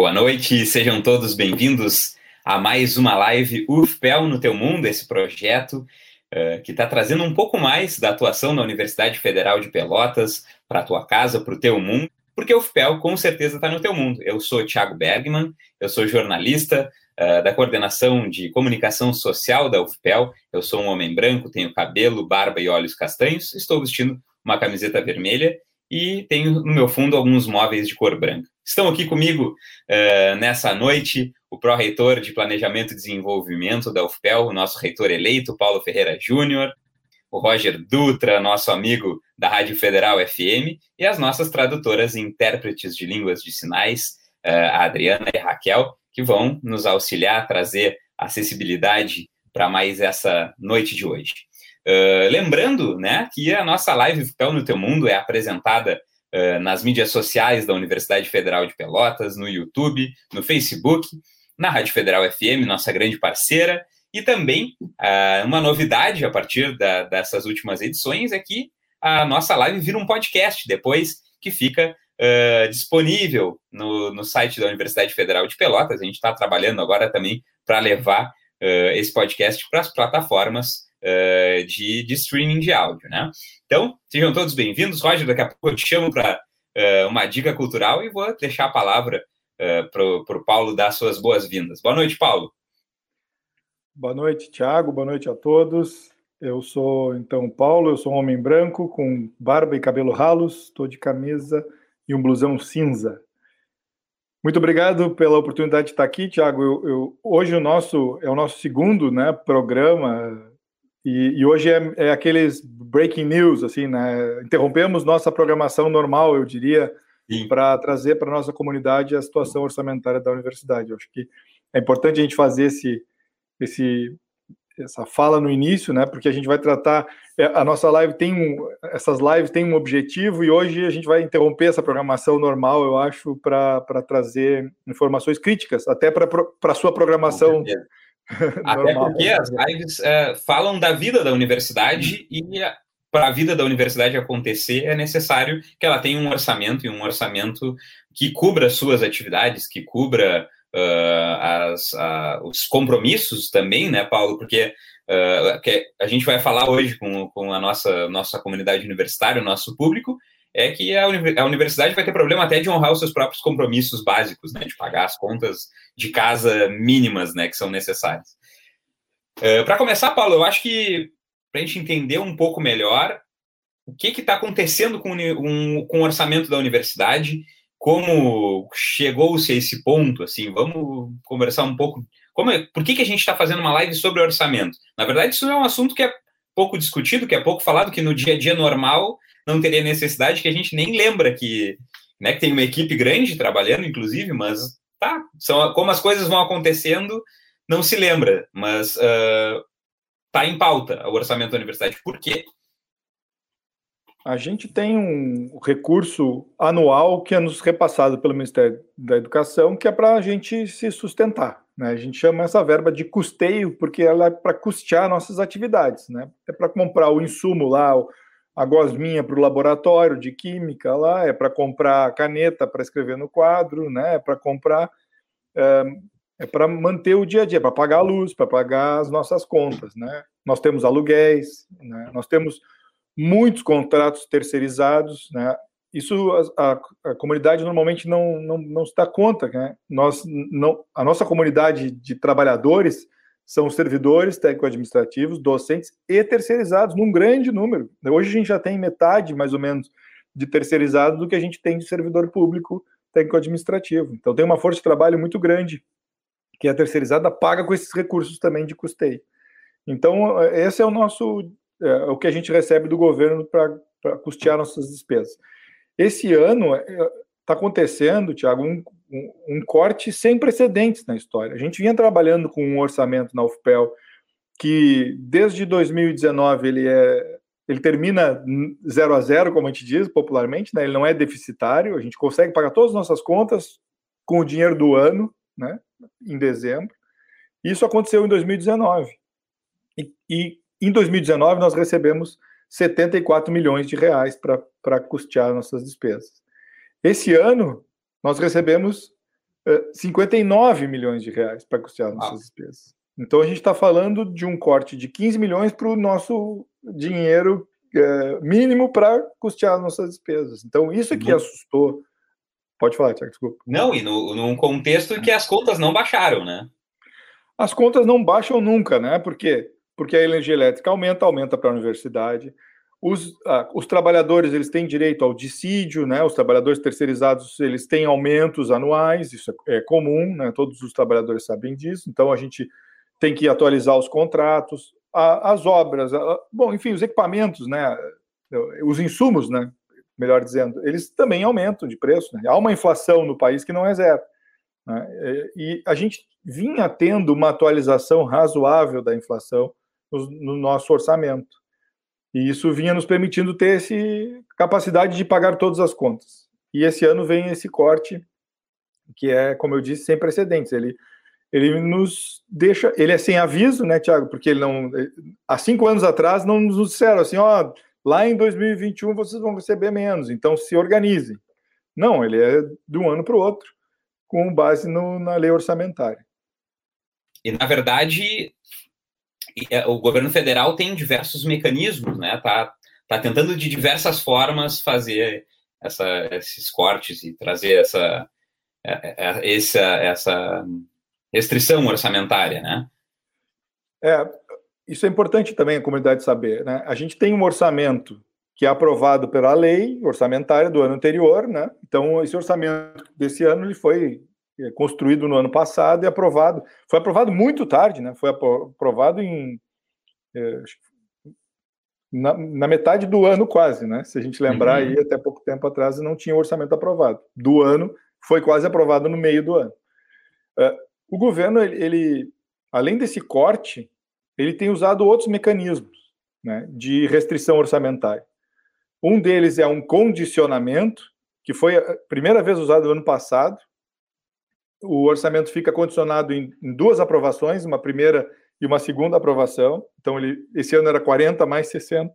Boa noite, sejam todos bem-vindos a mais uma live UFPEL no Teu Mundo, esse projeto uh, que está trazendo um pouco mais da atuação da Universidade Federal de Pelotas para a tua casa, para o teu mundo, porque o UFPEL com certeza está no teu mundo. Eu sou Thiago Bergman, eu sou jornalista uh, da coordenação de comunicação social da UFPEL, eu sou um homem branco, tenho cabelo, barba e olhos castanhos, estou vestindo uma camiseta vermelha e tenho no meu fundo alguns móveis de cor branca. Estão aqui comigo uh, nessa noite o pró-reitor de Planejamento e Desenvolvimento da UFPEL, o nosso reitor eleito, Paulo Ferreira Júnior, o Roger Dutra, nosso amigo da Rádio Federal FM, e as nossas tradutoras e intérpretes de línguas de sinais, uh, a Adriana e a Raquel, que vão nos auxiliar a trazer acessibilidade para mais essa noite de hoje. Uh, lembrando né, que a nossa live UFPEL no Teu Mundo é apresentada nas mídias sociais da Universidade Federal de Pelotas, no YouTube, no Facebook, na Rádio Federal FM, nossa grande parceira, e também uh, uma novidade a partir da, dessas últimas edições é que a nossa live vira um podcast depois que fica uh, disponível no, no site da Universidade Federal de Pelotas. A gente está trabalhando agora também para levar uh, esse podcast para as plataformas de, de streaming de áudio, né? Então, sejam todos bem-vindos. Roger, daqui a pouco eu te chamo para uh, uma dica cultural e vou deixar a palavra uh, para o Paulo dar suas boas-vindas. Boa noite, Paulo. Boa noite, Tiago. Boa noite a todos. Eu sou, então, Paulo. Eu sou um homem branco com barba e cabelo ralos. Estou de camisa e um blusão cinza. Muito obrigado pela oportunidade de estar aqui, Tiago. Hoje o nosso é o nosso segundo né, programa e, e hoje é, é, aqueles breaking news, assim, né? Interrompemos nossa programação normal, eu diria, para trazer para nossa comunidade a situação orçamentária da universidade. Eu acho que é importante a gente fazer esse, esse, essa fala no início, né? Porque a gente vai tratar é, a nossa live tem um, essas lives têm um objetivo e hoje a gente vai interromper essa programação normal, eu acho, para trazer informações críticas, até para a sua programação Até porque as lives é, falam da vida da universidade e para a vida da universidade acontecer é necessário que ela tenha um orçamento e um orçamento que cubra suas atividades, que cubra uh, as, uh, os compromissos também, né, Paulo? Porque uh, a gente vai falar hoje com, com a nossa, nossa comunidade universitária, o nosso público, é que a, universidade vai ter problema até de honrar os seus próprios compromissos básicos, né, de pagar as contas de casa mínimas, né, que são necessárias. Uh, Para começar, Paulo, eu acho que para a gente entender um pouco melhor o que está acontecendo com, um, com o orçamento da universidade, como chegou-se a esse ponto, assim, vamos conversar um pouco. Como é, por que, que a gente está fazendo uma live sobre orçamento? Na verdade, isso é um assunto que é pouco discutido, que é pouco falado, que no dia a dia normal não teria necessidade, que a gente nem lembra que, né, que tem uma equipe grande trabalhando, inclusive, mas tá, são, como as coisas vão acontecendo, não se lembra, mas uh, tá em pauta o orçamento da universidade. Por quê? A gente tem um recurso anual que é nos repassado pelo Ministério da Educação, que é para a gente se sustentar. Né? A gente chama essa verba de custeio, porque ela é para custear nossas atividades. Né? É para comprar o insumo lá, a gosminha para o laboratório de química lá, é para comprar caneta para escrever no quadro, né? é para comprar, é, é para manter o dia a dia, para pagar a luz, para pagar as nossas contas. Né? Nós temos aluguéis, né? nós temos muitos contratos terceirizados, né? Isso a, a, a, comunidade normalmente não, não, não se dá conta, né? Nós, não, a nossa comunidade de trabalhadores são servidores técnico-administrativos, docentes e terceirizados, num grande número. Hoje a gente já tem metade, mais ou menos, de terceirizados do que a gente tem de servidor público técnico-administrativo. Então tem uma força de trabalho muito grande que a terceirizada paga com esses recursos também de custeio. Então esse é o nosso, é, o que a gente recebe do governo para custear nossas despesas. Esse ano está é, acontecendo, Tiago, um, um, corte sem precedentes na história. A gente vinha trabalhando com um orçamento na UFPEL que desde 2019 ele é ele termina zero a zero, como a gente diz popularmente, né? ele não é deficitário, a gente consegue pagar todas as nossas contas com o dinheiro do ano, né? em dezembro. Isso aconteceu em 2019. E, e em 2019 nós recebemos 74 milhões de reais para custear nossas despesas. Esse ano nós recebemos 59 milhões de reais para custear nossas ah. despesas. Então a gente está falando de um corte de 15 milhões para o nosso dinheiro é, mínimo para custear nossas despesas. Então isso que uhum. assustou. Pode falar, Tiago, desculpa. Não, e no, num contexto em que as contas não baixaram, né? As contas não baixam nunca, né? Por quê? Porque a energia elétrica aumenta, aumenta para a universidade. Os, ah, os trabalhadores eles têm direito ao dissídio, né? Os trabalhadores terceirizados eles têm aumentos anuais, isso é, é comum, né? Todos os trabalhadores sabem disso. Então a gente tem que atualizar os contratos, a, as obras, a, bom, enfim, os equipamentos, né? Os insumos, né? Melhor dizendo, eles também aumentam de preço. Né? Há uma inflação no país que não é zero. Né? E a gente vinha tendo uma atualização razoável da inflação no, no nosso orçamento. E isso vinha nos permitindo ter essa capacidade de pagar todas as contas. E esse ano vem esse corte, que é, como eu disse, sem precedentes. Ele, ele nos deixa, ele é sem aviso, né, Tiago? Porque ele não, há cinco anos atrás não nos disseram assim, ó, lá em 2021 vocês vão receber menos, então se organizem. Não, ele é de um ano para o outro, com base no, na lei orçamentária. E, na verdade, o governo federal tem diversos mecanismos, né? Tá, tá tentando de diversas formas fazer essa, esses cortes e trazer essa, é, é, essa, essa restrição orçamentária, né? É, isso é importante também a comunidade saber, né? A gente tem um orçamento que é aprovado pela lei orçamentária do ano anterior, né? Então esse orçamento desse ano ele foi é, construído no ano passado e aprovado. Foi aprovado muito tarde, né? Foi aprovado em é, na, na, metade do ano quase, né? Se a gente lembrar uhum. aí, até pouco tempo atrás não tinha orçamento aprovado. Do ano foi quase aprovado no meio do ano. Uh, o governo ele, ele, além desse corte, ele tem usado outros mecanismos, né, de restrição orçamentária. Um deles é um condicionamento que foi a primeira vez usado no ano passado o orçamento fica condicionado em, em, duas aprovações, uma primeira e uma segunda aprovação. Então, ele, esse ano era 40 mais 60.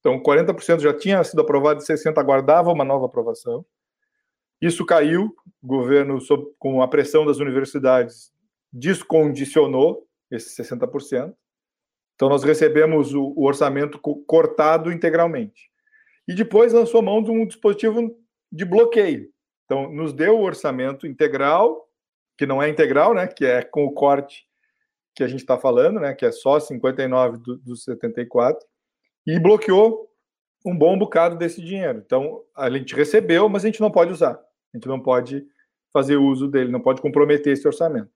Então, 40% já tinha sido aprovado e 60 aguardava uma nova aprovação. Isso caiu, o governo, sob, com a pressão das universidades, descondicionou esses 60%. Então, nós recebemos o, o orçamento cortado integralmente. E depois lançou mão de um dispositivo de bloqueio. Então, nos deu o orçamento integral que não é integral, né? Que é com o corte que a gente está falando, né? Que é só 59 dos do 74 e bloqueou um bom bocado desse dinheiro. Então a gente recebeu, mas a gente não pode usar. A gente não pode fazer uso dele, não pode comprometer esse orçamento.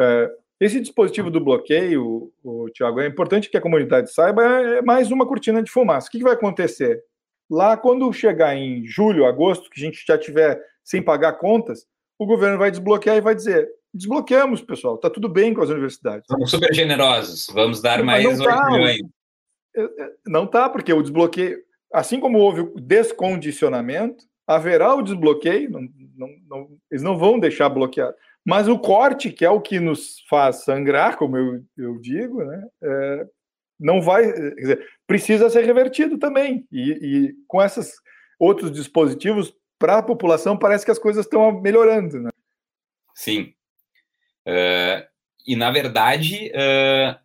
É, esse dispositivo do bloqueio, o, Tiago, é importante que a comunidade saiba, é mais uma cortina de fumaça. O que, que vai acontecer? Lá, quando chegar em julho, agosto, que a gente já tiver sem pagar contas, o governo vai desbloquear e vai dizer: desbloqueamos, pessoal, está tudo bem com as universidades. Somos super generosos, vamos dar mais não 8 tá, milhões. É, é, não está, porque o desbloqueio, assim como houve o descondicionamento, haverá o desbloqueio, não, não, não, eles não vão deixar bloqueado. Mas o corte, que é o que nos faz sangrar, como eu, eu digo, né, é, não vai, quer dizer, precisa ser revertido também. E, e com esses outros dispositivos, para a população parece que as coisas estão melhorando, né? Sim. Uh, e na verdade, uh,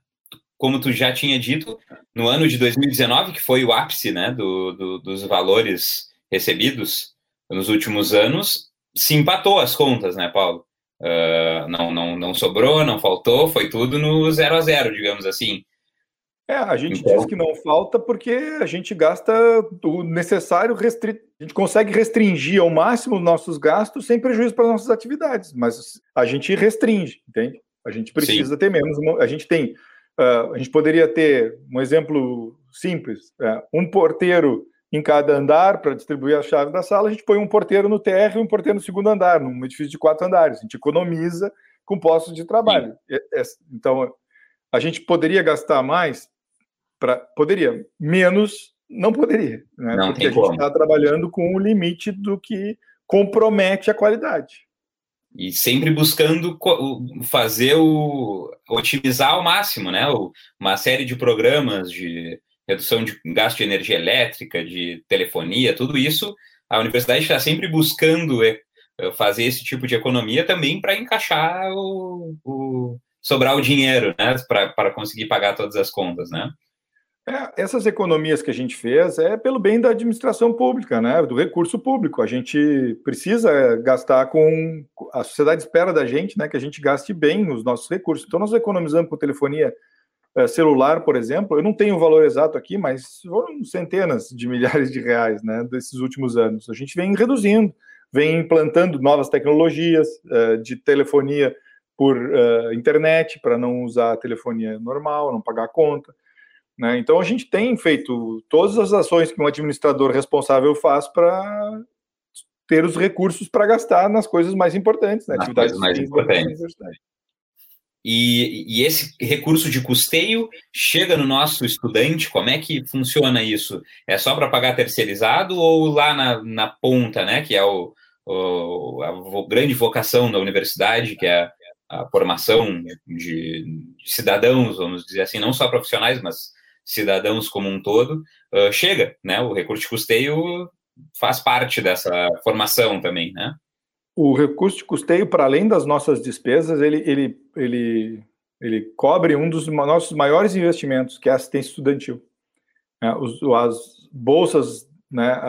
como tu já tinha dito, no ano de 2019, que foi o ápice né, do, do, dos valores recebidos nos últimos anos, se empatou as contas, né, Paulo? Uh, não, não, não sobrou, não faltou, foi tudo no zero a zero, digamos assim. É, a gente então... diz que não falta porque a gente gasta o necessário, restri... a gente consegue restringir ao máximo os nossos gastos sem prejuízo para as nossas atividades, mas a gente restringe, entende? A gente precisa Sim. ter menos. A gente tem. Uh, a gente poderia ter um exemplo simples: uh, um porteiro em cada andar para distribuir a chave da sala, a gente põe um porteiro no TR e um porteiro no segundo andar, num edifício de quatro andares. A gente economiza com postos de trabalho. Então, a gente poderia gastar mais Pra, poderia. Menos não poderia, né? Não Porque a gente está trabalhando com o limite do que compromete a qualidade. E sempre buscando fazer o otimizar ao máximo, né? Uma série de programas de redução de gasto de energia elétrica, de telefonia, tudo isso, a universidade está sempre buscando fazer esse tipo de economia também para encaixar o, o, sobrar o dinheiro, né, para conseguir pagar todas as contas, né? É, essas economias que a gente fez é pelo bem da administração pública, né, do recurso público. A gente precisa gastar com a sociedade espera da gente, né, que a gente gaste bem os nossos recursos. Então nós economizamos com telefonia é, celular, por exemplo. Eu não tenho o valor exato aqui, mas foram centenas de milhares de reais, né, desses últimos anos. A gente vem reduzindo, vem implantando novas tecnologias é, de telefonia por internet para não usar telefonia normal, não pagar a conta. Né? Então a gente tem feito todas as ações que um administrador responsável faz para ter os recursos para gastar nas coisas mais importantes, né? atividades mais importantes. E, e, esse recurso de custeio chega no nosso estudante? Como é que funciona isso? É só para pagar terceirizado ou lá na, na ponta, né? Que é o, o a grande vocação da universidade, que é a formação de, de, cidadãos, vamos dizer assim, não só profissionais, mas cidadãos como um todo, uh, chega, né? O recurso de custeio faz parte dessa formação também, né? O recurso de custeio, para além das nossas despesas, ele, ele, ele, ele cobre um dos nossos maiores investimentos, que é a assistência estudantil. É, as bolsas né,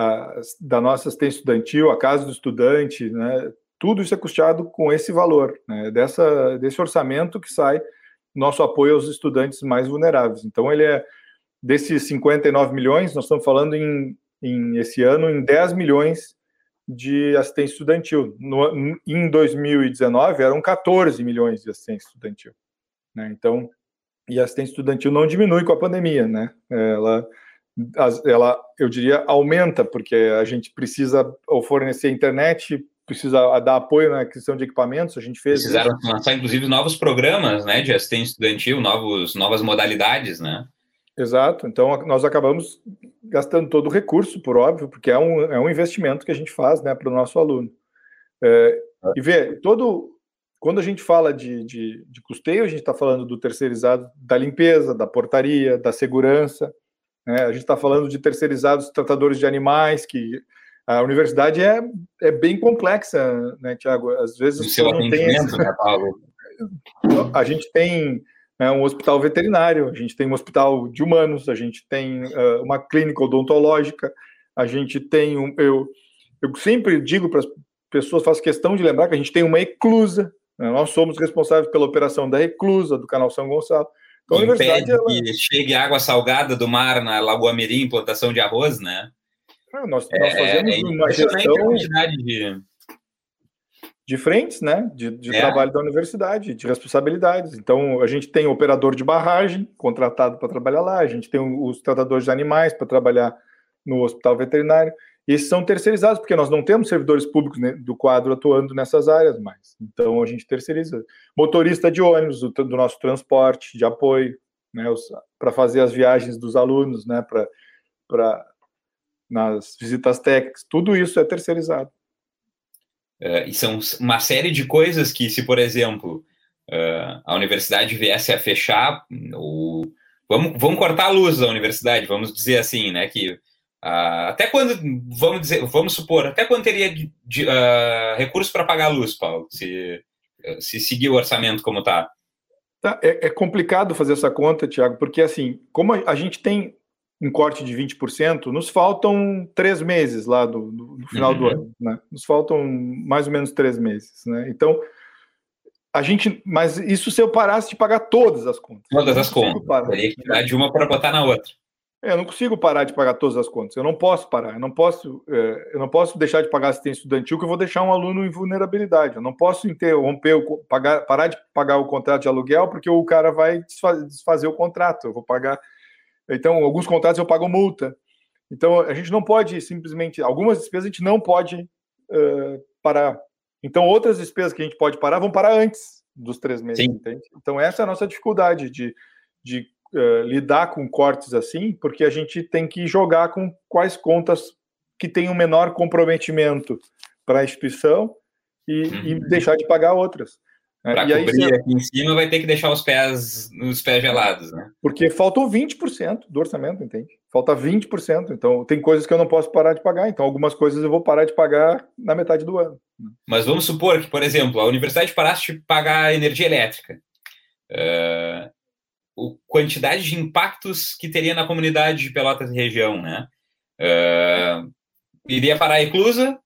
da nossa assistência estudantil, a casa do estudante, né, tudo isso é custeado com esse valor, né, dessa, desse orçamento que sai nosso apoio aos estudantes mais vulneráveis. Então, ele é desses 59 milhões, nós estamos falando em, em esse ano em 10 milhões de assistência estudantil. No, em 2019 eram 14 milhões de assistência estudantil. Né? Então, e assistência estudantil não diminui com a pandemia, né? Ela, ela, eu diria, aumenta porque a gente precisa fornecer internet precisa dar apoio na aquisição de equipamentos, a gente fez. Precisaram lançar, inclusive, novos programas né, de assistência estudantil, novos, novas modalidades, né? Exato, então nós acabamos gastando todo o recurso, por óbvio, porque é um, é um investimento que a gente faz né, para o nosso aluno. É, e vê, todo. Quando a gente fala de, de, de custeio, a gente está falando do terceirizado da limpeza, da portaria, da segurança. Né? A gente está falando de terceirizados tratadores de animais, que a universidade é, é bem complexa, né, Tiago? Às vezes o não tem esse... né, Paulo? A gente tem né, um hospital veterinário, a gente tem um hospital de humanos, a gente tem uh, uma clínica odontológica, a gente tem um. Eu, eu sempre digo para as pessoas, faço questão de lembrar que a gente tem uma eclusa, né, nós somos responsáveis pela operação da eclusa do canal São Gonçalo. Então, a universidade. Ela... que chegue água salgada do mar na Lagoa Mirim, plantação de arroz, né? Ah, nós, é, nós, fazemos é uma gestão de... de frentes, né? De, de é. trabalho da universidade, de responsabilidades. Então, a gente tem operador de barragem contratado para trabalhar lá, a gente tem os tratadores de animais para trabalhar no hospital veterinário. E esses são terceirizados, porque nós não temos servidores públicos do quadro atuando nessas áreas mais. Então, a gente terceiriza. Motorista de ônibus, do, do nosso transporte de apoio, né? Para fazer as viagens dos alunos, né? Para nas visitas técnicas, tudo isso é terceirizado. Uh, e são uma série de coisas que, se, por exemplo, uh, a universidade viesse a fechar, ou vamos, vamos cortar a luz da universidade, vamos dizer assim, né? Que uh, até quando, vamos dizer, vamos supor, até quando teria de, de, recurso para pagar a luz, Paulo, se, se seguir o orçamento como está? Tá, é, é, complicado fazer essa conta, Tiago, porque assim, como a, a gente tem um corte de 20%, nos faltam três meses lá do, do no final uhum. do ano, né? Nos faltam mais ou menos três meses, né? Então, a gente, mas isso se eu parasse de pagar todas as contas. Todas as contas. Parar, Teria que dar de uma para botar na outra. É, eu não consigo parar de pagar todas as contas. Eu não posso parar. Eu não posso, é, eu não posso deixar de pagar assistência estudantil que eu vou deixar um aluno em vulnerabilidade. Eu não posso interromper, o, pagar, parar de pagar o contrato de aluguel porque o cara vai desfazer, desfazer o contrato. Eu vou pagar então, alguns contratos eu pago multa. Então, a gente não pode simplesmente. Algumas despesas a gente não pode uh, parar. Então, outras despesas que a gente pode parar vão parar antes dos três meses? Então, essa é a nossa dificuldade de, de uh, lidar com cortes assim, porque a gente tem que jogar com quais contas que têm o um menor comprometimento para a instituição e, uhum. e, deixar de pagar outras. É, Para cobrir aí, aqui em cima, vai ter que deixar os pés nos pés gelados, né? Porque faltam 20% do orçamento, entende? Falta 20%. Então, tem coisas que eu não posso parar de pagar. Então, algumas coisas eu vou parar de pagar na metade do ano. Mas vamos supor que, por exemplo, a universidade parasse de pagar energia elétrica. Uh, o quantidade de impactos que teria na comunidade de Pelotas e região, né? Uh, iria parar a eclusa,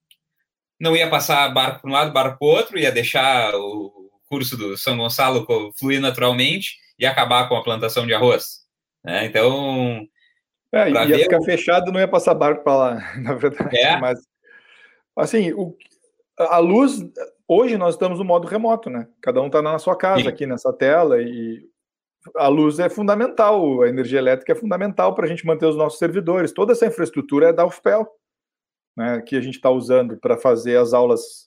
não ia passar barco para um lado, barco para o outro, ia deixar o curso do São Gonçalo fluir naturalmente e acabar com a plantação de arroz. Né? Então. É, ia ver... ficar fechado não ia passar barco para lá, na verdade. É. Mas, assim, o, a luz. Hoje nós estamos no modo remoto, né? Cada um está na sua casa Sim. aqui nessa tela e a luz é fundamental, a energia elétrica é fundamental para a gente manter os nossos servidores. Toda essa infraestrutura é da UFPEL, né, que a gente está usando para fazer as aulas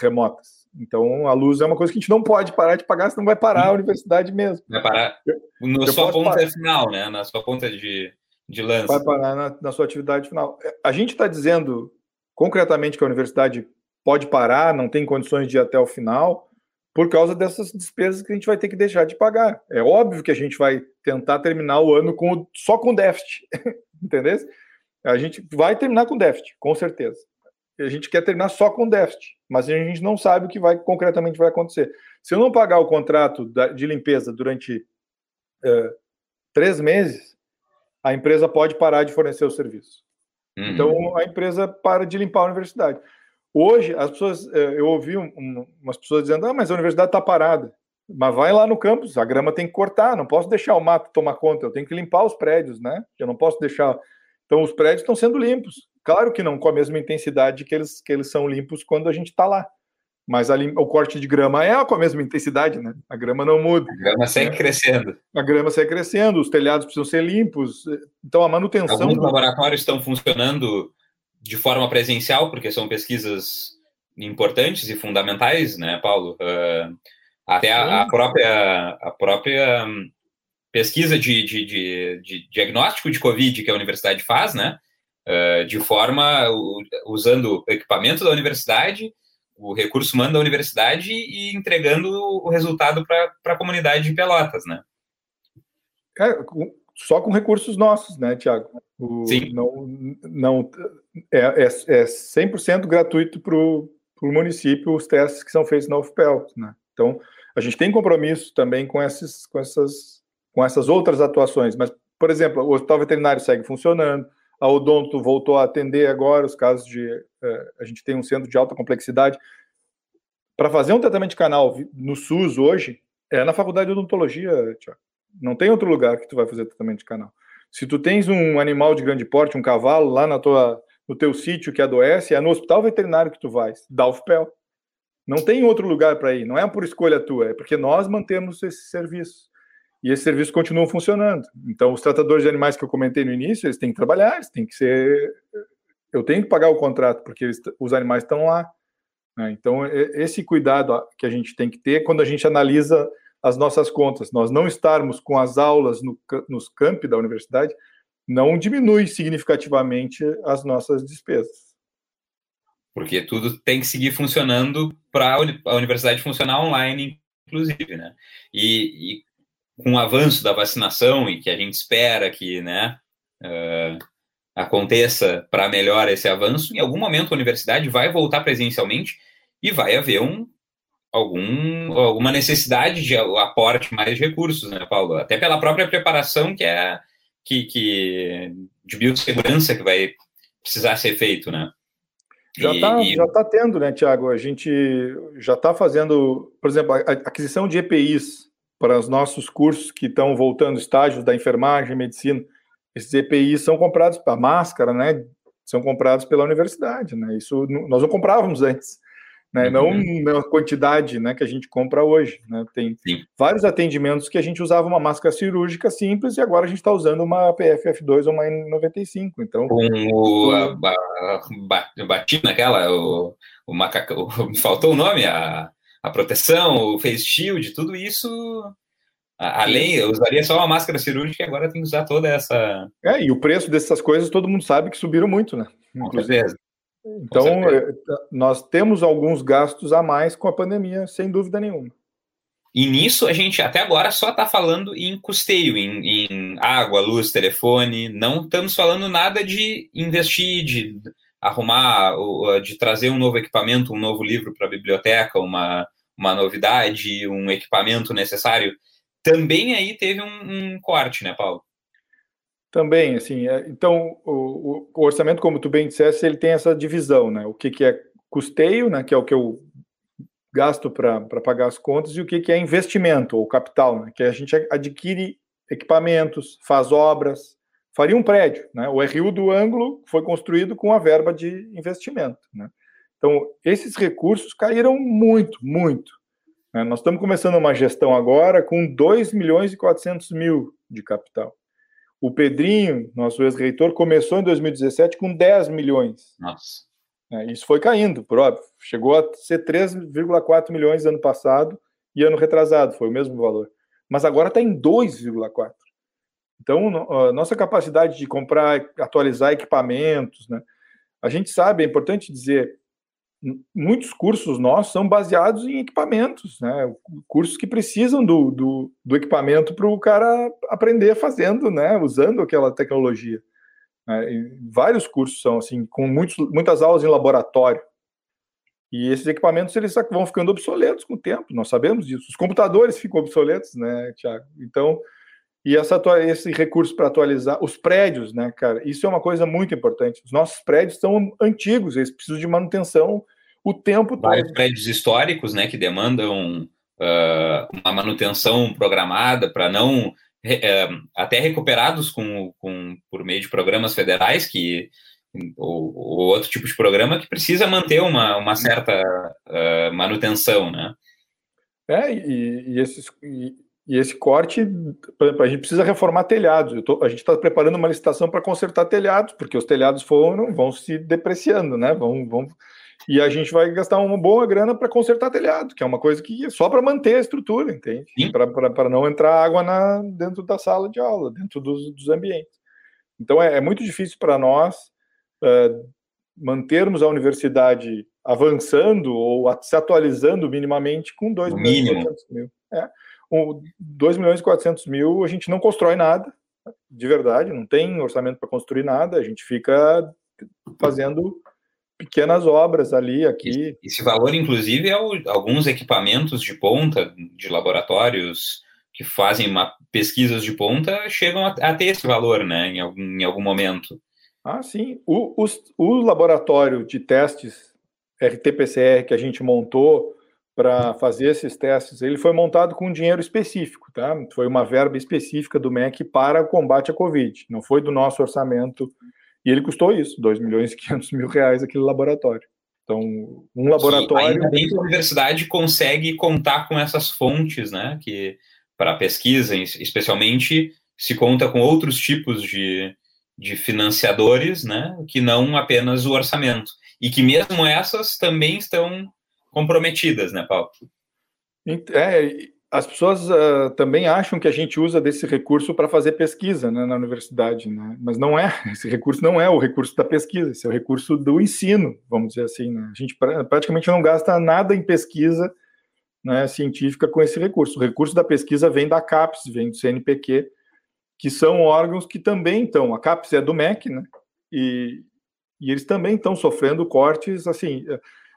remotas. Então, a luz é uma coisa que a gente não pode parar de pagar, senão vai parar a universidade mesmo. Vai parar na eu sua ponta parar. final, né? Na sua ponta de, de lance. Vai parar na, na sua atividade final. A gente está dizendo concretamente que a universidade pode parar, não tem condições de ir até o final, por causa dessas despesas que a gente vai ter que deixar de pagar. É óbvio que a gente vai tentar terminar o ano com, só com déficit, entendeu? A gente vai terminar com déficit, com certeza a gente quer terminar só com déficit, mas a gente não sabe o que vai concretamente vai acontecer. Se eu não pagar o contrato de limpeza durante uh, três meses, a empresa pode parar de fornecer o serviço. Uhum. Então a empresa para de limpar a universidade. Hoje as pessoas, uh, eu ouvi um, um, umas pessoas dizendo, ah, mas a universidade está parada. Mas vai lá no campus, a grama tem que cortar, não posso deixar o mato tomar conta, eu tenho que limpar os prédios, né? Eu não posso deixar. Então os prédios estão sendo limpos. Claro que não com a mesma intensidade que eles, que eles são limpos quando a gente está lá. Mas ali, o corte de grama é com a mesma intensidade, né? A grama não muda. A grama segue né? crescendo. A grama segue crescendo, os telhados precisam ser limpos. Então a manutenção. Alguns laboratórios estão funcionando de forma presencial, porque são pesquisas importantes e fundamentais, né, Paulo? Uh, até a, a, própria, a própria pesquisa de, de, de, de diagnóstico de Covid que a universidade faz, né? Eh, de forma usando equipamento da universidade, o recurso humano da universidade e entregando o resultado para a comunidade de Pelotas, né? É, só com recursos nossos, né, Tiago? Sim. Não, não, é, é, é 100% gratuito para o município os testes que são feitos na UFPEL, né? Então, a gente tem compromisso também com, esses, com, essas, com essas outras atuações, mas, por exemplo, o hospital veterinário segue funcionando, a Odonto voltou a atender agora os casos de. Uh, a gente tem um centro de alta complexidade. Para fazer um tratamento de canal no SUS hoje, é na faculdade de odontologia, Tiago. Não tem outro lugar que tu vai fazer tratamento de canal. Se tu tens um animal de grande porte, um cavalo, lá na tua, no teu sítio que adoece, é no hospital veterinário que tu vais, da UFPEL. Não tem outro lugar para ir, não é por escolha tua, é porque nós mantemos esse serviço e esse serviço continua funcionando. Então, os tratadores de animais que eu comentei no início, eles têm que trabalhar, eles têm que ser. Eu tenho que pagar o contrato, porque eles, os animais estão lá. Né? Então, esse cuidado que a gente tem que ter quando a gente analisa as nossas contas, nós não estarmos com as aulas no, nos campi da universidade, não diminui significativamente as nossas despesas. Porque tudo tem que seguir funcionando para a universidade funcionar online, inclusive, né? E, e com o avanço da vacinação e que a gente espera que né, uh, aconteça para melhor esse avanço, em algum momento a universidade vai voltar presencialmente e vai haver um, algum, alguma necessidade de aporte mais de recursos, né, Paulo? Até pela própria preparação que é que, que de biossegurança que vai precisar ser feito, né? Já está e... já tá tendo, né, Tiago? A gente já está fazendo, por exemplo, a aquisição de EPIs para os nossos cursos que estão voltando, estágios da enfermagem, medicina, esses EPIs são comprados, a máscara, né, são comprados pela universidade, né, isso nós não comprávamos antes, né, uhum. não na quantidade, né, que a gente compra hoje, né, tem Sim. vários atendimentos que a gente usava uma máscara cirúrgica simples e agora a gente está usando uma PFF2 ou uma N95, então... Com o, a, a, batina aquela, o, o macaco, me faltou o nome, a a proteção, o face shield, tudo isso. Além, eu usaria só uma máscara cirúrgica e agora tem que usar toda essa. É, e o preço dessas coisas todo mundo sabe que subiram muito, né? Inclusive. Então, é, nós temos alguns gastos a mais com a pandemia, sem dúvida nenhuma. E nisso a gente até agora só está falando em custeio, em, em, água, luz, telefone. Não estamos falando nada de investir, de arrumar, de trazer um novo equipamento, um novo livro para a biblioteca, uma, uma novidade, um equipamento necessário. Também aí teve um, um corte, né, Paulo? Também, assim, é, então o, o, orçamento, como tu bem disseste, ele tem essa divisão, né? O que, que é custeio, né? Que é o que eu gasto para pagar as contas, e o que, que é investimento ou capital, né? Que a gente adquire equipamentos, faz obras, faria um prédio, né? O RU do ângulo foi construído com a verba de investimento, né? Então, esses recursos caíram muito, muito. Né? Nós estamos começando uma gestão agora com 2 milhões e 400 mil de capital. O Pedrinho, nosso ex-reitor, começou em 2017 com 10 milhões. Nossa. É, isso foi caindo, por óbvio. Chegou a ser 3,4 milhões ano passado e ano retrasado, foi o mesmo valor. Mas agora está em 2,4. Então, nossa capacidade de comprar, atualizar equipamentos, né? A gente sabe, é importante dizer, muitos cursos nossos são baseados em equipamentos, né? Cursos que precisam do, do, do equipamento para o cara aprender fazendo, né? Usando aquela tecnologia. Né? vários cursos são assim, com muitos, muitas aulas em laboratório. E esses equipamentos eles vão ficando obsoletos com o tempo. Nós sabemos disso. Os computadores ficam obsoletos, né, Tiago? Então, e essa, esse recurso para atualizar os prédios, né, cara? Isso é uma coisa muito importante. Os nossos prédios são antigos, eles precisam de manutenção o tempo Vários todo. prédios históricos, né, que demandam uh, uma manutenção programada para não uh, até recuperados com, com, por meio de programas federais que ou, ou, outro tipo de programa que precisa manter uma, uma certa uh, manutenção, né? É, e, e esses, e, e, esse corte, por exemplo, a gente precisa reformar telhados. Tô, a gente está preparando uma licitação para consertar telhados, porque os telhados foram, vão se depreciando, né? Vão, vão, e a gente vai gastar uma boa grana para consertar telhado, que é uma coisa que é só para manter a estrutura, entende? Para não entrar água na, dentro da sala de aula, dentro dos, dos ambientes. Então é, é muito difícil para nós uh, mantermos a universidade avançando ou se atualizando minimamente com 2 milhões 400 mil. É, um, 2 milhões e 400 mil a gente não constrói nada, de verdade, não tem orçamento para construir nada, a gente fica fazendo pequenas obras ali, aqui. Esse valor, inclusive, é o, alguns equipamentos de ponta, de laboratórios que fazem uma, pesquisas de ponta, chegam a, a, ter esse valor, né, em algum, em algum momento. Ah, sim. O, o, o laboratório de testes RT-PCR que a gente montou para fazer esses testes, ele foi montado com dinheiro específico, tá? Foi uma verba específica do MEC para o combate à Covid, não foi do nosso orçamento e ele custou isso, 2 milhões e 500 mil reais aquele laboratório. Então, um laboratório. ainda bem que a universidade consegue contar com essas fontes, né? Que para pesquisa, especialmente, se conta com outros tipos de, de financiadores, né? Que não apenas o orçamento. E que mesmo essas também estão comprometidas, né, Paulo? É, as pessoas uh, também acham que a gente usa desse recurso para fazer pesquisa né, na universidade, né? mas não é. Esse recurso não é o recurso da pesquisa, esse é o recurso do ensino, vamos dizer assim. Né? A gente praticamente não gasta nada em pesquisa né, científica com esse recurso. O recurso da pesquisa vem da CAPES, vem do CNPq, que são órgãos que também estão. A CAPES é do MEC, né? E, e eles também estão sofrendo cortes. Assim,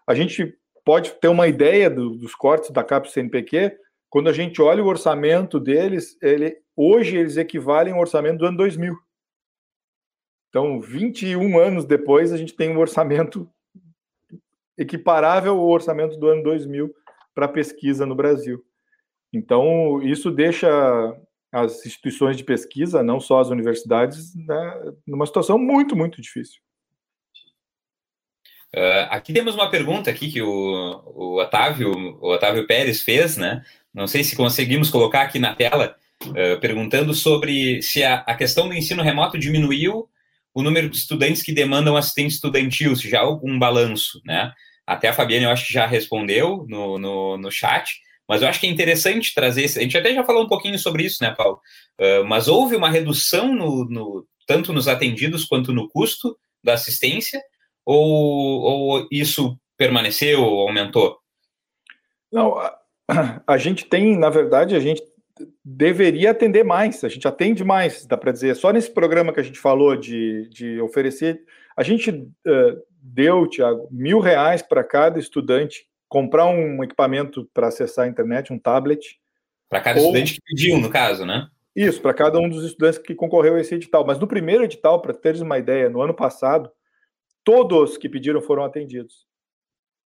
a gente pode ter uma ideia do, dos cortes da CAPES CNPq quando a gente olha o orçamento deles, ele, hoje eles equivalem ao orçamento do ano 2000. Então, 21 anos depois, a gente tem um orçamento equiparável ao orçamento do ano 2000 para pesquisa no Brasil. Então, isso deixa as instituições de pesquisa, não só as universidades, né, numa situação muito, muito difícil. Uh, aqui temos uma pergunta aqui que o, o, Otávio, o Otávio Pérez fez, né? Não sei se conseguimos colocar aqui na tela, uh, perguntando sobre se a, a, questão do ensino remoto diminuiu o número de estudantes que demandam assistente estudantil, se já há algum balanço, né? Até a Fabiana, eu acho que já respondeu no, no, no chat, mas eu acho que é interessante trazer. A gente até já falou um pouquinho sobre isso, né, Paulo? Uh, mas houve uma redução no, no, tanto nos atendidos quanto no custo da assistência, ou, ou isso permaneceu ou aumentou? Não, a gente tem, na verdade, a gente deveria atender mais, a gente atende mais, dá para dizer. Só nesse programa que a gente falou de, de oferecer, a gente uh, deu, Tiago, mil reais para cada estudante comprar um equipamento para acessar a internet, um tablet. Para cada ou... estudante que pediu, no caso, né? Isso, para cada um dos estudantes que concorreu a esse edital. Mas no primeiro edital, para teres uma ideia, no ano passado, todos que pediram foram atendidos.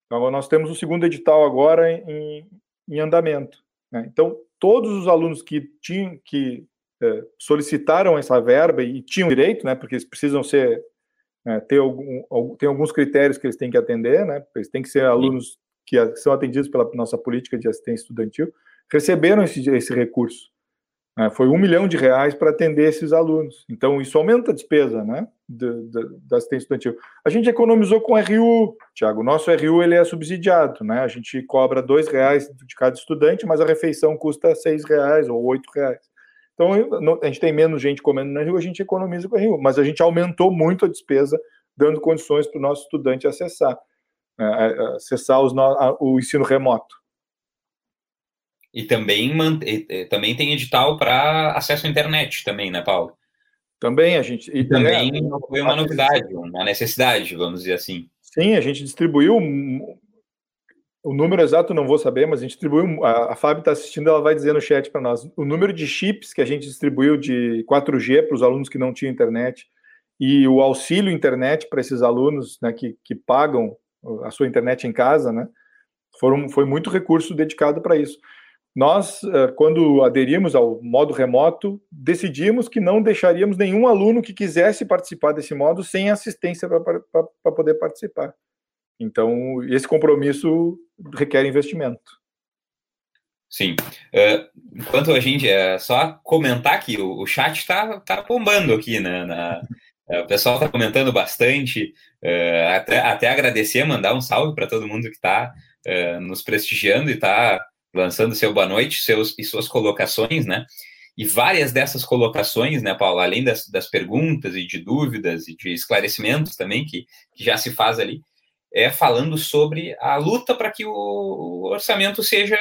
Então, nós temos o segundo edital agora em, em andamento. Né? Então, todos os alunos que tinham que é, solicitaram essa verba e tinham direito, né, porque eles precisam ser é, ter algum, tem alguns critérios que eles têm que atender, né, eles têm que ser alunos que são atendidos pela nossa política de assistência estudantil, receberam esse, esse recurso. Né, foi um milhão de reais para atender esses alunos. Então, isso aumenta a despesa né, da assistência estudantil. A gente economizou com o RU, Tiago. O nosso RU ele é subsidiado. Né? A gente cobra dois reais de cada estudante, mas a refeição custa seis reais ou oito reais. Então, a gente tem menos gente comendo no RU, a gente economiza com o RU. Mas a gente aumentou muito a despesa, dando condições para o nosso estudante acessar, né, acessar os, o ensino remoto. E também, também tem edital para acesso à internet também, né, Paulo? Também a gente. E também é, foi uma novidade, uma necessidade, vamos dizer assim. Sim, a gente distribuiu. O número exato não vou saber, mas a gente distribuiu. A, a Fábio está assistindo, ela vai dizer no chat para nós. O número de chips que a gente distribuiu de 4G para os alunos que não tinham internet e o auxílio internet para esses alunos né, que, que pagam a sua internet em casa, né? Foram, foi muito recurso dedicado para isso. Nós, eh, quando aderimos ao modo remoto, decidimos que não deixaríamos nenhum aluno que quisesse participar desse modo sem assistência para poder participar. Então, esse compromisso requer investimento. Sim. Uh, enquanto a gente. É só comentar aqui, o, o chat está tá bombando aqui, né? Na, uh, o pessoal está comentando bastante. Uh, até, até agradecer, mandar um salve para todo mundo que está nos prestigiando e está lançando seu boa noite seus, e suas colocações, né? E várias dessas colocações, né, Paulo, além das, das perguntas e de dúvidas e de esclarecimentos também que, que já se faz ali, é falando sobre a luta para que o, orçamento seja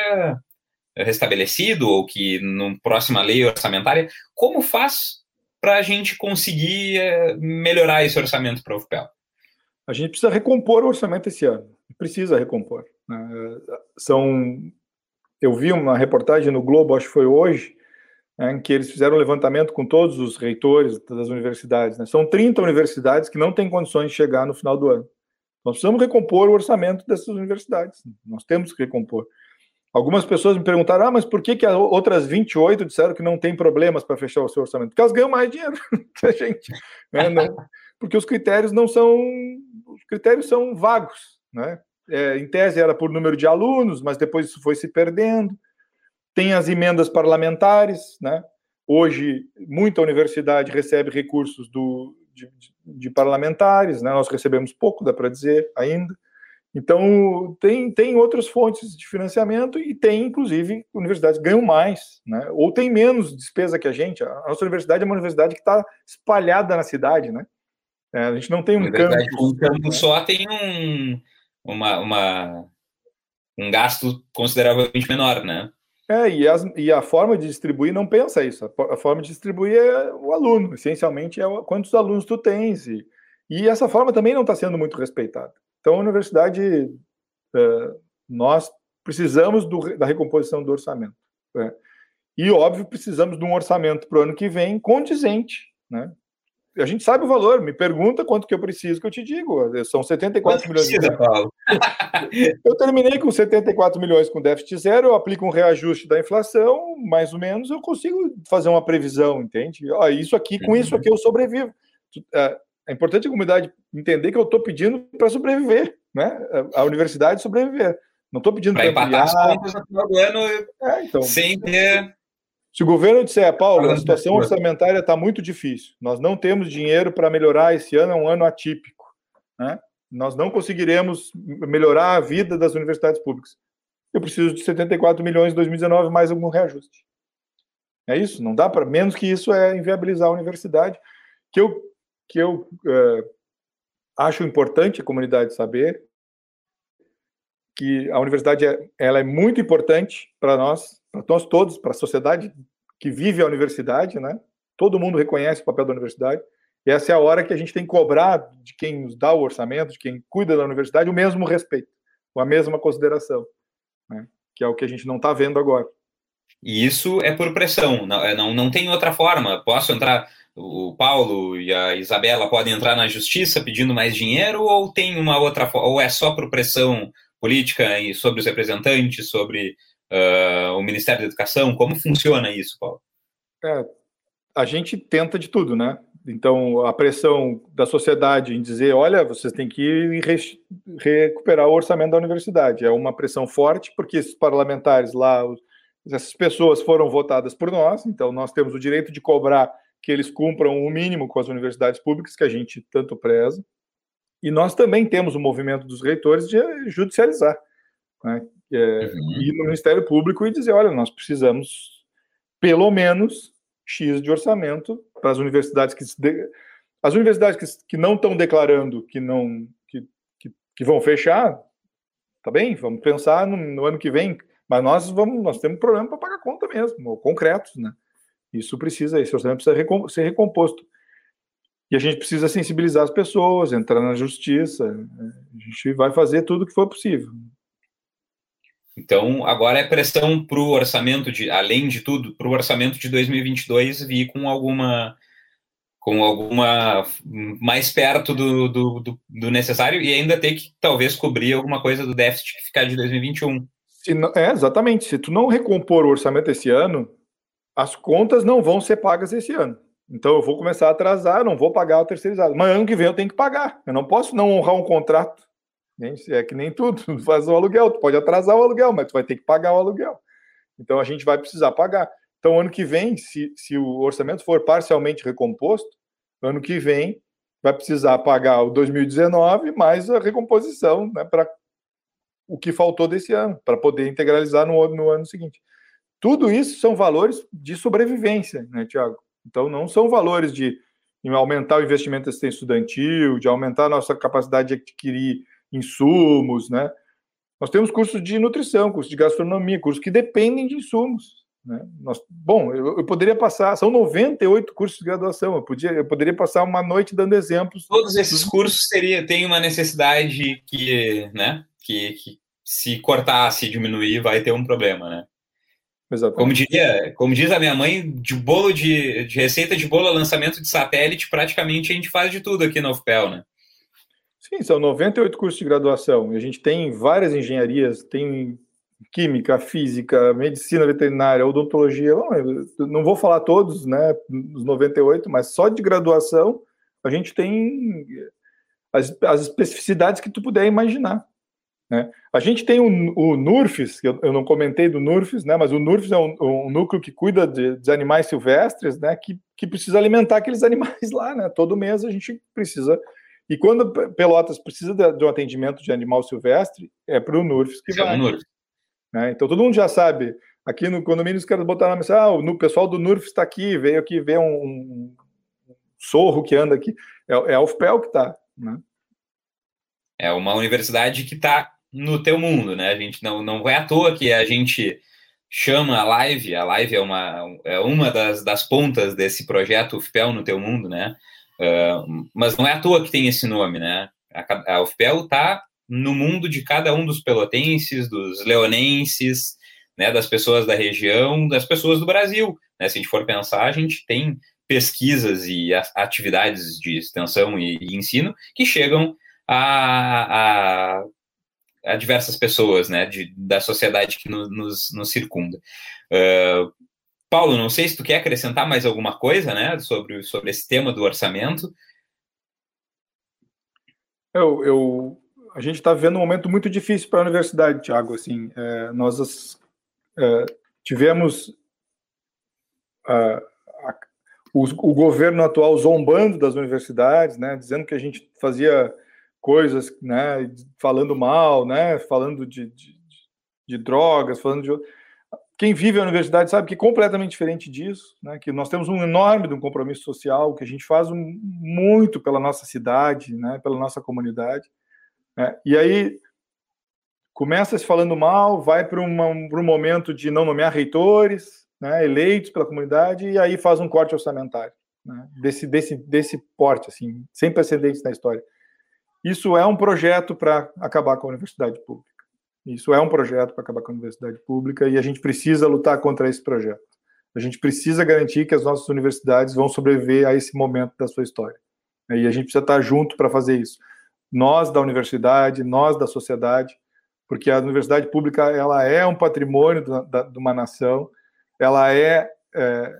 restabelecido ou que na próxima lei orçamentária, como faz para a gente conseguir é, melhorar esse orçamento para o UFPEL? A gente precisa recompor o orçamento esse ano, precisa recompor. Né? São eu vi uma reportagem no Globo, acho que foi hoje, né, em que eles fizeram um levantamento com todos os reitores das universidades. Né? São 30 universidades que não têm condições de chegar no final do ano. Nós precisamos recompor o orçamento dessas universidades. Nós temos que recompor. Algumas pessoas me perguntaram, ah, mas por que, que as outras 28 disseram que não tem problemas para fechar o seu orçamento? Porque elas ganham mais dinheiro que a gente. Né? Porque os critérios não são. Os critérios são vagos. Né? É, em tese era por número de alunos, mas depois isso foi se perdendo. Tem as emendas parlamentares, né? Hoje, muita universidade recebe recursos do, de, de parlamentares, né? nós recebemos pouco, dá para dizer ainda. Então, tem, tem outras fontes de financiamento e tem, inclusive, universidades que ganham mais, né? ou tem menos despesa que a gente. A nossa universidade é uma universidade que está espalhada na cidade, né? É, a gente não tem um campus. Um campus só tem um, uma, uma, um gasto consideravelmente menor, né? É, e, as, e a forma de distribuir não pensa isso. A, forma de distribuir é o aluno, essencialmente é o, quantos alunos tu tens. E, e essa forma também não está sendo muito respeitada. Então, a universidade, é, nós precisamos do, da recomposição do orçamento. Né? E, óbvio, precisamos de um orçamento para o ano que vem condizente, né? A gente sabe o valor, me pergunta quanto que eu preciso que eu te digo. São 74 quanto milhões. Precisa, Paulo? eu terminei com 74 milhões com déficit zero, eu aplico um reajuste da inflação, mais ou menos, eu consigo fazer uma previsão, entende? Ó, isso aqui, com isso aqui eu sobrevivo. É, é importante a comunidade entender que eu estou pedindo para sobreviver, né? A universidade sobreviver. Não estou pedindo para empatar as contas no final do ano é, então, sem ter se o governo disser, Paulo, a situação orçamentária está muito difícil, nós não temos dinheiro para melhorar esse ano, é um ano atípico, né? nós não conseguiremos melhorar a vida das universidades públicas. Eu preciso de 74 milhões em 2019, mais algum reajuste. É isso, não dá para. Menos que isso é inviabilizar a universidade, que eu, que eu é, acho importante a comunidade saber que a universidade é, ela é muito importante para nós, para nós todos, para a sociedade que vive a universidade, né? Todo mundo reconhece o papel da universidade. E essa é a hora que a gente tem que cobrar de quem nos dá o orçamento, de quem cuida da universidade, o mesmo respeito, a mesma consideração, né? que é o que a gente não está vendo agora. E isso é por pressão, não, é, não, não tem outra forma. Posso entrar, o Paulo e a Isabela podem entrar na justiça pedindo mais dinheiro, ou tem uma outra ou é só por pressão política sobre os representantes, sobre uh, o Ministério da Educação? Como funciona isso, Paulo? É, a gente tenta de tudo, né? Então, a pressão da sociedade em dizer, olha, vocês têm que re recuperar o orçamento da universidade. É uma pressão forte, porque esses parlamentares lá, essas pessoas foram votadas por nós, então nós temos o direito de cobrar que eles cumpram o mínimo com as universidades públicas, que a gente tanto preza. E nós também temos o movimento dos reitores de judicializar. Né? É, uhum. Ir no Ministério Público e dizer, olha, nós precisamos, pelo menos, X de orçamento para as universidades que... De... As universidades que, que não estão declarando que não que, que, que, vão fechar, tá bem, vamos pensar no, no ano que vem, mas nós vamos, nós temos problema para pagar conta mesmo, concretos, né? Isso precisa, esse orçamento precisa ser recomposto. E a gente precisa sensibilizar as pessoas, entrar na justiça. Né? A gente vai fazer tudo o que for possível. Então, agora é pressão para o orçamento de, além de tudo, para o orçamento de 2022 vir com alguma, com alguma mais perto do, do, do, do necessário e ainda ter que talvez cobrir alguma coisa do déficit que ficar de 2021. Não, é exatamente. Se tu não recompor o orçamento esse ano, as contas não vão ser pagas esse ano. Então eu vou começar a atrasar, não vou pagar o terceirizado. Mas ano que vem eu tenho que pagar. Eu não posso não honrar um contrato. É que nem tudo, faz o aluguel. Tu pode atrasar o aluguel, mas tu vai ter que pagar o aluguel. Então a gente vai precisar pagar. Então ano que vem, se, se o orçamento for parcialmente recomposto, ano que vem vai precisar pagar o 2019 mais a recomposição né, para o que faltou desse ano, para poder integralizar no, no ano seguinte. Tudo isso são valores de sobrevivência, né, Tiago? Então, não são valores de aumentar o investimento em assistência estudantil, de aumentar a nossa capacidade de adquirir insumos, né? Nós temos cursos de nutrição, cursos de gastronomia, cursos que dependem de insumos. Né? Nós, bom, eu, eu, poderia passar, são 98 cursos de graduação, eu, podia, eu poderia passar uma noite dando exemplos. Todos esses cursos teria, têm uma necessidade que, né, que, que se cortar, se diminuir, vai ter um problema, né? Exatamente. Como, diria, como diz a minha mãe, de bolo de, de receita de bolo lançamento de satélite, praticamente a gente faz de tudo aqui na UFPEL, né? Sim, são 98 cursos de graduação. A gente tem várias engenharias, tem química, física, medicina veterinária, odontologia. Bom, não vou falar todos, né, os 98, mas só de graduação a gente tem as, as especificidades que tu puder imaginar. Né? A gente tem o, o NURFS, eu, eu, não comentei do NURFS, né, mas o NURFS é um, um núcleo que cuida de, de, animais silvestres, né, que, que precisa alimentar aqueles animais lá. Né? Todo mês a gente precisa. E quando Pelotas precisa de, um atendimento de animal silvestre, é para o NURFS que é vai. Né? Então todo mundo já sabe. Aqui no condomínio os caras botaram na mensagem: ah, o pessoal do NURFS está aqui, veio aqui ver um, um, sorro que anda aqui. É, é a UFPEL que está. Né? É uma universidade que está no teu mundo, né? A gente não, não é à toa que a gente chama a live, a live é uma, é uma das, das pontas desse projeto UFPEL no teu mundo, né? Uh, mas não é à toa que tem esse nome, né? A, a UFPEL está no mundo de cada um dos pelotenses, dos leonenses, né, das pessoas da região, das pessoas do Brasil. Né? Se a gente for pensar, a gente tem pesquisas e atividades de extensão e, e ensino que chegam a, a a diversas pessoas, né, de, da sociedade que no, nos, nos circunda. Uh, Paulo, não sei se tu quer acrescentar mais alguma coisa, né, sobre, sobre esse tema do orçamento. Eu, eu a gente está vivendo um momento muito difícil para a universidade, Tiago. Assim, é, nós é, tivemos a, o, o, governo atual zombando das universidades, né, dizendo que a gente fazia coisas, né, falando mal, né, falando de, de, de drogas, falando de quem vive a universidade sabe que é completamente diferente disso, né? que nós temos um enorme um compromisso social, que a gente faz um, muito pela nossa cidade, né? pela nossa comunidade. Né? E aí, começa se falando mal, vai para um momento de não nomear reitores, né, eleitos pela comunidade, e aí faz um corte orçamentário, né, desse, desse, desse porte, assim, sem precedentes na história. Isso é um projeto para acabar com a universidade pública. Isso é um projeto para acabar com a universidade pública e a gente precisa lutar contra esse projeto. A gente precisa garantir que as nossas universidades vão sobreviver a esse momento da sua história. E a gente precisa estar junto para fazer isso. Nós da universidade, nós da sociedade, porque a universidade pública ela é um patrimônio de uma nação, ela é, é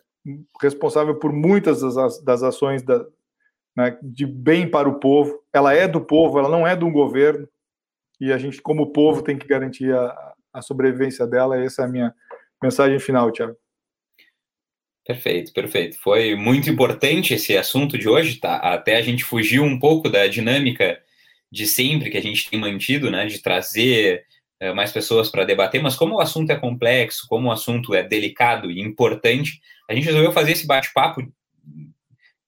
responsável por muitas das, das ações da, né, de bem para o povo. Ela é do povo, ela não é de um governo. E a gente, como povo, tem que garantir a, a sobrevivência dela. Essa é a minha mensagem final, Tiago. Perfeito, perfeito. Foi muito importante esse assunto de hoje, tá? Até a gente fugiu um pouco da dinâmica de sempre que a gente tem mantido, né? De trazer é, mais pessoas para debater, mas como o assunto é complexo, como o assunto é delicado e importante, a gente resolveu fazer esse bate-papo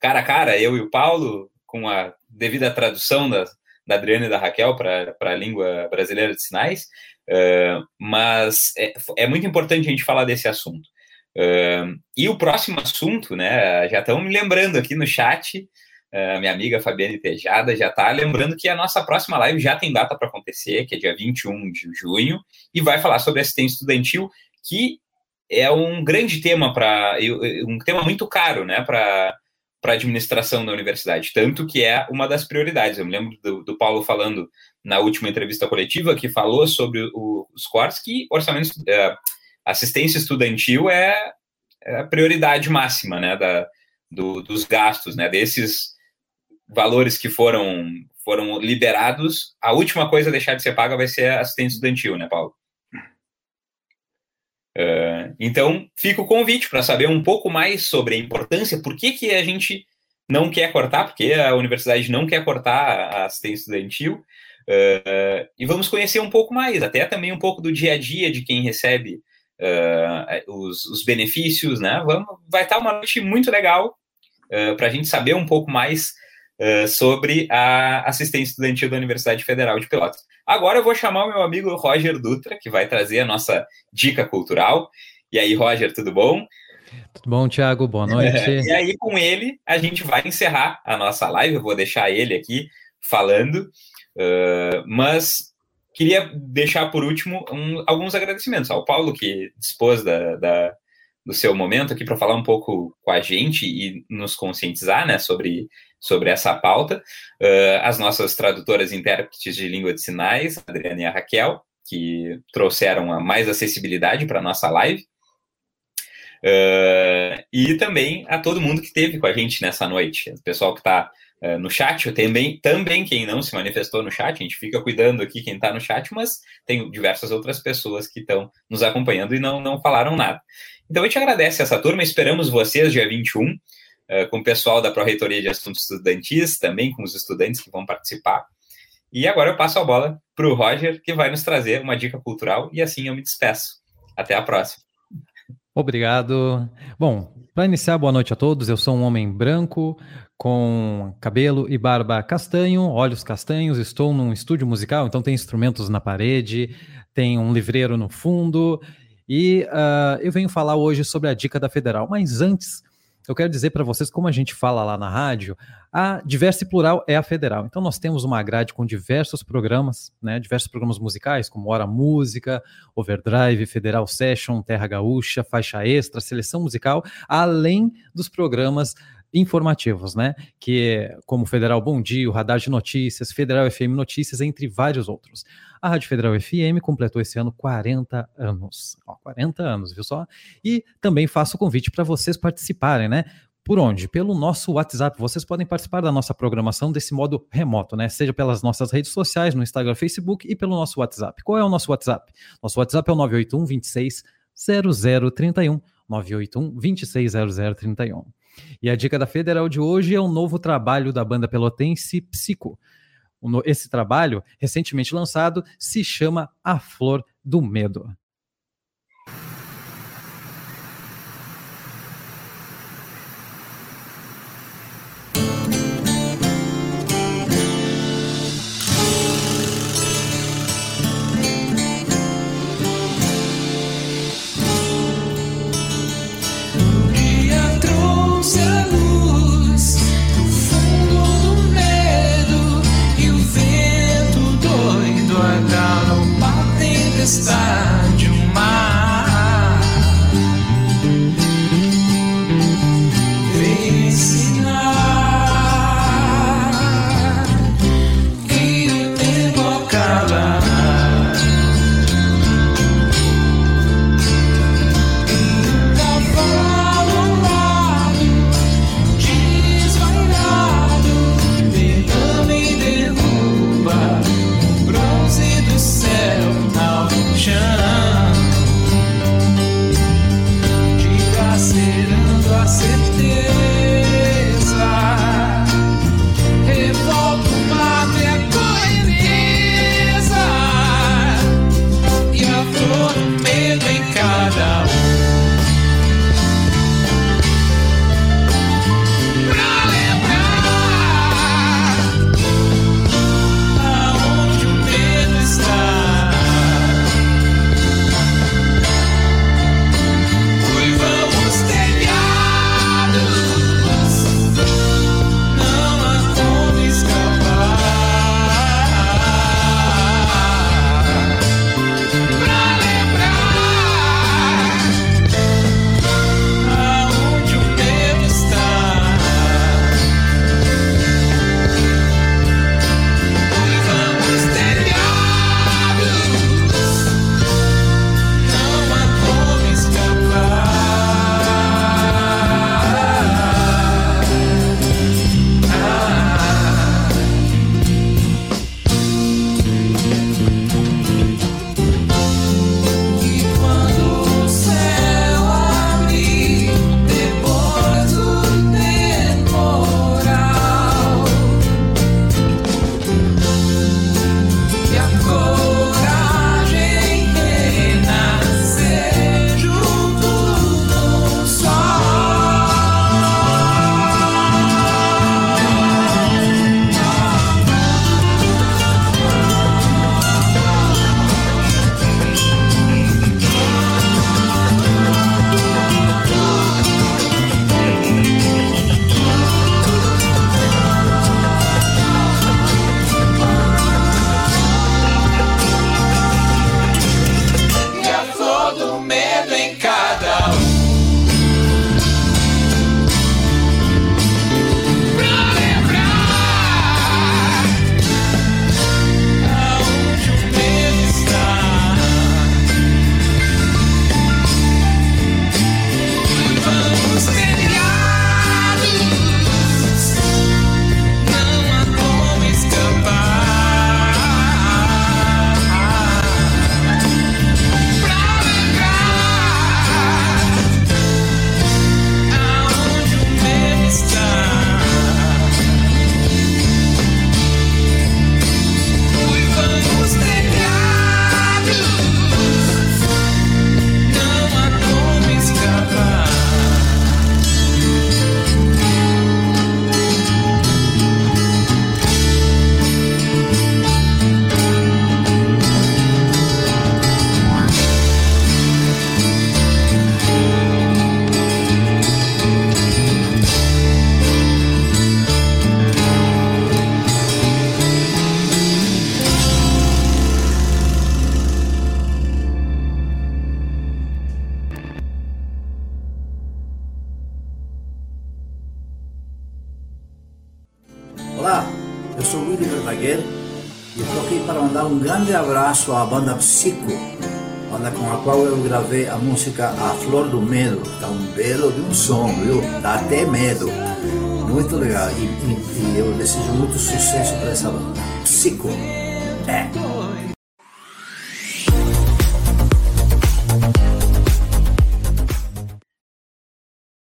cara a cara, eu e o Paulo, com a devida tradução da, da Adriana e da Raquel para a língua brasileira de sinais, uh, mas é, é, muito importante a gente falar desse assunto. Uh, e o próximo assunto, né, já estão me lembrando aqui no chat, uh, minha amiga Fabiane Tejada já está lembrando que a nossa próxima live já tem data para acontecer, que é dia 21 de junho, e vai falar sobre assistência estudantil, que é um grande tema para um tema muito caro, né, para para administração da universidade, tanto que é uma das prioridades. Eu me lembro do, do Paulo falando na última entrevista coletiva que falou sobre o, os cortes que orçamento, é, assistência estudantil é, é, a prioridade máxima, né, da, do, dos gastos, né, desses valores que foram foram liberados, a última coisa a deixar de ser paga vai ser assistência estudantil, né, Paulo? Uh, então, fica o convite para saber um pouco mais sobre a importância, por que, que a gente não quer cortar, porque a universidade não quer cortar a assistência estudantil, uh, e vamos conhecer um pouco mais, até também um pouco do dia a dia de quem recebe uh, os, os, benefícios, né? Vamos, vai estar uma noite muito legal para a gente saber um pouco mais sobre a assistência estudantil da Universidade Federal de Pelotas. Agora eu vou chamar o meu amigo Roger Dutra, que vai trazer a nossa dica cultural. E aí, Roger, tudo bom? Tudo bom, Thiago? Boa noite. e aí, com ele, a gente vai encerrar a nossa live. Eu vou deixar ele aqui falando, uh, mas queria deixar por último um, alguns agradecimentos ao Paulo, que dispôs da, da do seu momento aqui para falar um pouco com a gente e nos conscientizar né, sobre sobre essa pauta. Uh, as nossas tradutoras e intérpretes de língua de sinais, a Adriana e a Raquel, que trouxeram a mais acessibilidade para a nossa live. Uh, e também a todo mundo que esteve com a gente nessa noite, o pessoal que está uh, no chat, também, também quem não se manifestou no chat, a gente fica cuidando aqui quem está no chat, mas tem diversas outras pessoas que estão nos acompanhando e não, não falaram nada. Então a gente agradece essa turma, esperamos vocês dia 21 eh, com o pessoal da Pró-Reitoria de Assuntos Estudantis, também com os estudantes que vão participar. E agora eu passo a bola para o Roger, que vai nos trazer uma dica cultural, e assim eu me despeço. Até a próxima. Obrigado. Bom, para iniciar, boa noite a todos. Eu sou um homem branco, com cabelo e barba castanho, olhos castanhos. Estou num estúdio musical, então tem instrumentos na parede, tem um livreiro no fundo. E uh, eu venho falar hoje sobre a dica da Federal. Mas antes, eu quero dizer para vocês, como a gente fala lá na rádio, a Diversa e Plural é a federal. Então nós temos uma grade com diversos programas, né, diversos programas musicais, como Hora Música, Overdrive, Federal Session, Terra Gaúcha, Faixa Extra, Seleção Musical, além dos programas informativos, né? Que é como Federal Bom Dia, o Radar de Notícias, Federal FM Notícias, entre vários outros. A Rádio Federal FM completou esse ano 40 anos. Ó, 40 anos, viu só? E também faço o convite para vocês participarem, né? Por onde? Pelo nosso WhatsApp. Vocês podem participar da nossa programação desse modo remoto, né? Seja pelas nossas redes sociais, no Instagram, Facebook e pelo nosso WhatsApp. Qual é o nosso WhatsApp? Nosso WhatsApp é o 981 26 0031. 981 26 0031. E a dica da Federal de hoje é um novo trabalho da banda pelotense Psico. Esse trabalho, recentemente lançado, se chama A Flor do Medo. despise. Abraço à banda Psico, banda com a qual eu gravei a música A Flor do Medo. Tá um belo de um som, viu? Dá até medo. Muito legal. E, e, e eu desejo muito sucesso para essa banda. Psico.